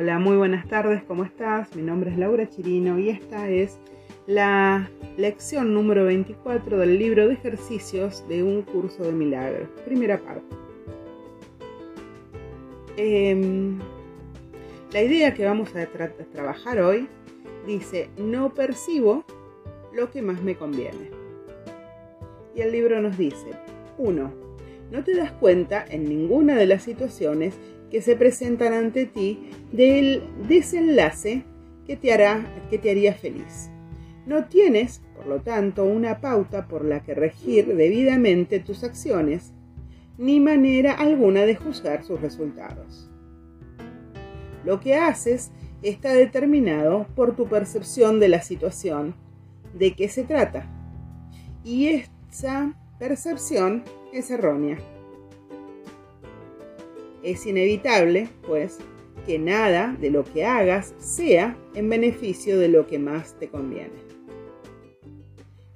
Hola, muy buenas tardes, ¿cómo estás? Mi nombre es Laura Chirino y esta es la lección número 24 del libro de ejercicios de un curso de milagros, primera parte. Em, la idea que vamos a trabajar hoy dice, no percibo lo que más me conviene. Y el libro nos dice, 1. No te das cuenta en ninguna de las situaciones que se presentan ante ti del desenlace que te, hará, que te haría feliz. No tienes, por lo tanto, una pauta por la que regir debidamente tus acciones, ni manera alguna de juzgar sus resultados. Lo que haces está determinado por tu percepción de la situación, de qué se trata, y esa percepción es errónea. Es inevitable, pues, que nada de lo que hagas sea en beneficio de lo que más te conviene.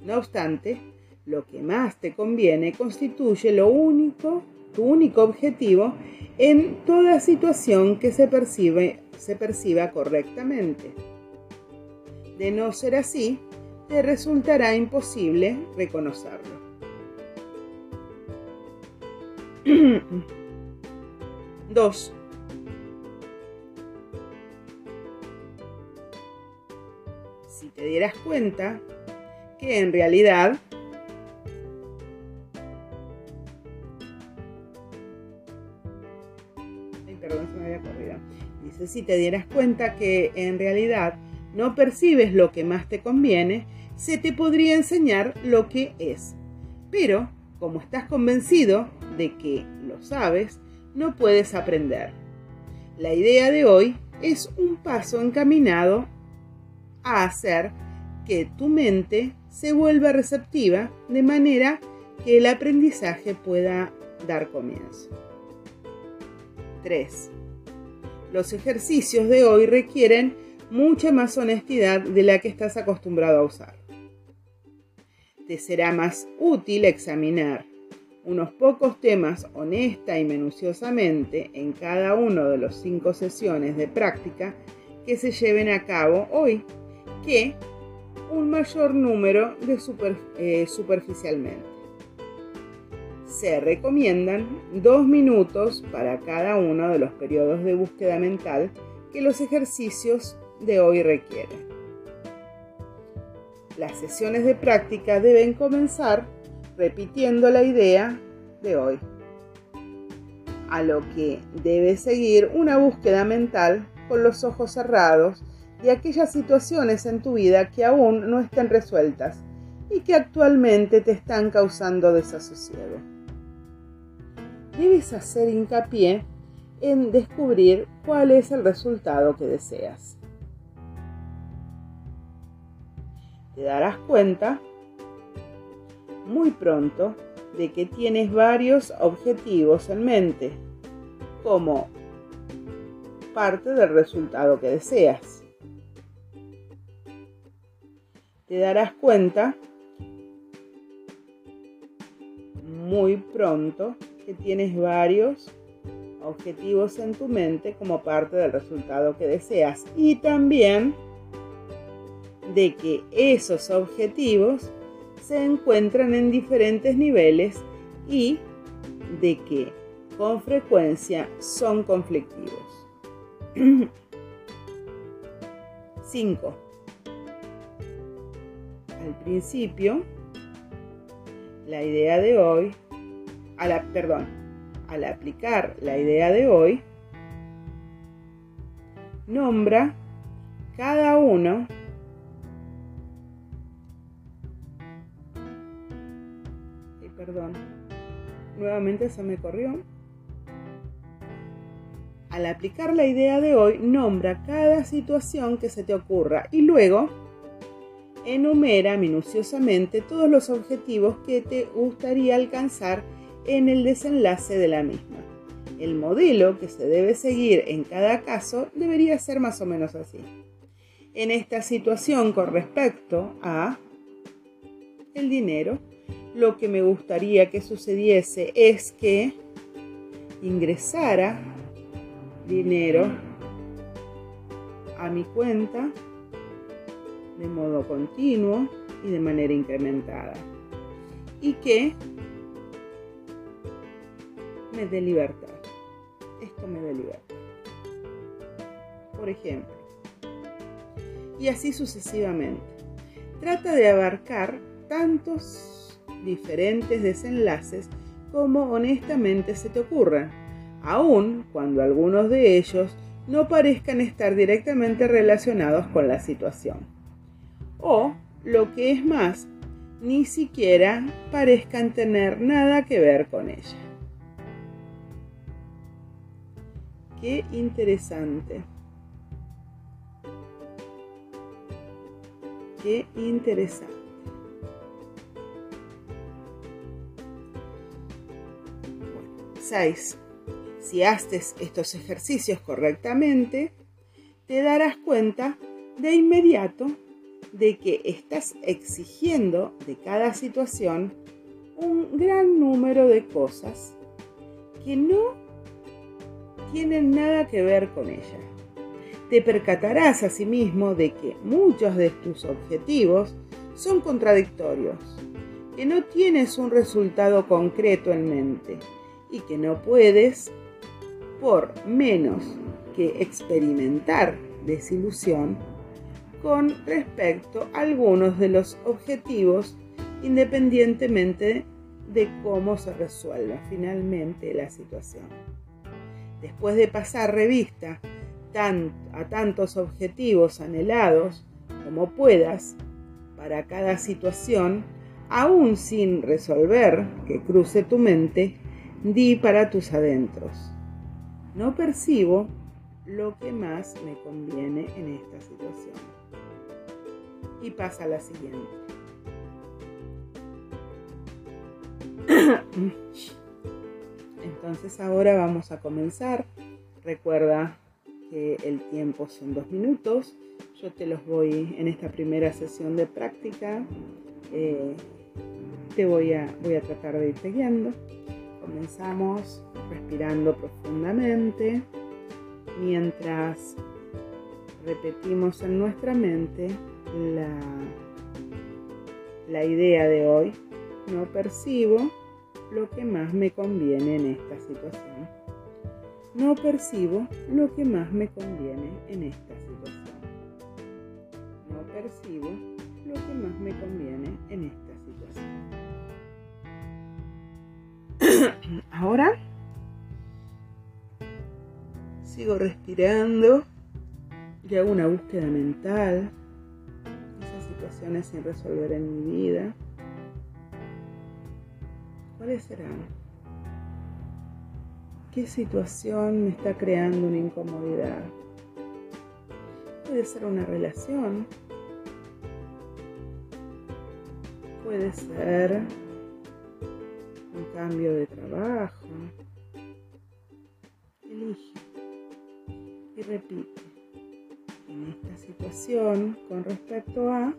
No obstante, lo que más te conviene constituye lo único, tu único objetivo en toda situación que se, percibe, se perciba correctamente. De no ser así, te resultará imposible reconocerlo. 2. Si te dieras cuenta que en realidad se me había corrido. Dice, si te dieras cuenta que en realidad no percibes lo que más te conviene, se te podría enseñar lo que es. Pero, como estás convencido de que lo sabes, no puedes aprender. La idea de hoy es un paso encaminado a hacer que tu mente se vuelva receptiva de manera que el aprendizaje pueda dar comienzo. 3. Los ejercicios de hoy requieren mucha más honestidad de la que estás acostumbrado a usar. Te será más útil examinar unos pocos temas honesta y minuciosamente en cada uno de los cinco sesiones de práctica que se lleven a cabo hoy que un mayor número de eh, superficialmente. Se recomiendan dos minutos para cada uno de los periodos de búsqueda mental que los ejercicios de hoy requieren. Las sesiones de práctica deben comenzar repitiendo la idea de hoy, a lo que debe seguir una búsqueda mental con los ojos cerrados de aquellas situaciones en tu vida que aún no estén resueltas y que actualmente te están causando desasosiego. Debes hacer hincapié en descubrir cuál es el resultado que deseas. Te darás cuenta muy pronto de que tienes varios objetivos en mente, como parte del resultado que deseas. Te darás cuenta muy pronto que tienes varios objetivos en tu mente como parte del resultado que deseas y también de que esos objetivos se encuentran en diferentes niveles y de que con frecuencia son conflictivos. 5. Al principio, la idea de hoy, a la, perdón, al aplicar la idea de hoy, nombra cada uno perdón. Nuevamente se me corrió. Al aplicar la idea de hoy, nombra cada situación que se te ocurra y luego enumera minuciosamente todos los objetivos que te gustaría alcanzar en el desenlace de la misma. El modelo que se debe seguir en cada caso debería ser más o menos así. En esta situación con respecto a el dinero, lo que me gustaría que sucediese es que ingresara dinero a mi cuenta de modo continuo y de manera incrementada. Y que me dé libertad. Esto me dé libertad. Por ejemplo. Y así sucesivamente. Trata de abarcar tantos diferentes desenlaces como honestamente se te ocurra, aun cuando algunos de ellos no parezcan estar directamente relacionados con la situación. O, lo que es más, ni siquiera parezcan tener nada que ver con ella. Qué interesante. Qué interesante. 6. Si haces estos ejercicios correctamente, te darás cuenta de inmediato de que estás exigiendo de cada situación un gran número de cosas que no tienen nada que ver con ella. Te percatarás asimismo de que muchos de tus objetivos son contradictorios, que no tienes un resultado concreto en mente y que no puedes, por menos que experimentar desilusión, con respecto a algunos de los objetivos independientemente de cómo se resuelva finalmente la situación. Después de pasar revista a tantos objetivos anhelados como puedas para cada situación, aún sin resolver que cruce tu mente, di para tus adentros. No percibo lo que más me conviene en esta situación. Y pasa a la siguiente. Entonces ahora vamos a comenzar. Recuerda que el tiempo son dos minutos. Yo te los voy en esta primera sesión de práctica. Eh, te voy a, voy a tratar de irte guiando. Comenzamos respirando profundamente mientras repetimos en nuestra mente la, la idea de hoy. No percibo lo que más me conviene en esta situación. No percibo lo que más me conviene en esta situación. No percibo lo que más me conviene Ahora sigo respirando y hago una búsqueda mental. Esas situaciones sin resolver en mi vida. ¿Cuáles serán? ¿Qué situación me está creando una incomodidad? Puede ser una relación. Puede ser cambio de trabajo. Elige y repite. En esta situación, con respecto a,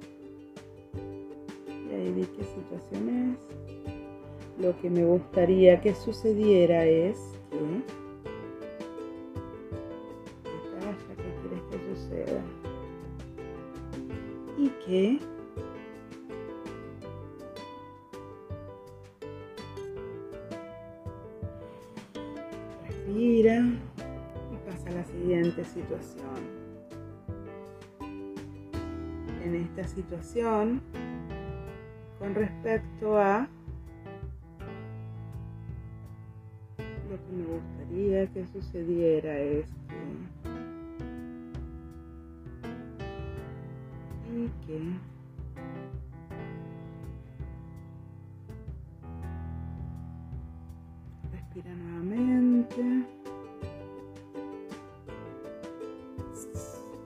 y ahí di qué situación es, lo que me gustaría que sucediera es que, ¿qué quieres que suceda? Y que Respira y pasa a la siguiente situación. En esta situación, con respecto a lo que me gustaría que sucediera es y que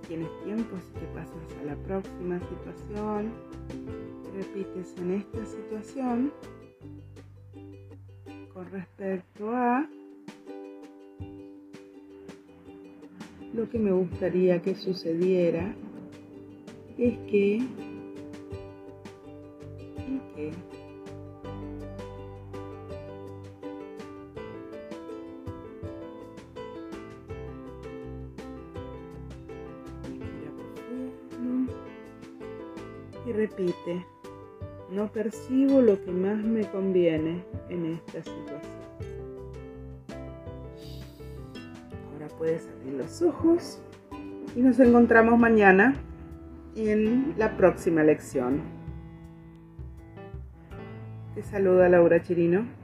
Tienes tiempo, si te pasas a la próxima situación. Repites en esta situación con respecto a lo que me gustaría que sucediera es que y que Y repite, no percibo lo que más me conviene en esta situación. Ahora puedes abrir los ojos y nos encontramos mañana en la próxima lección. Te saluda Laura Chirino.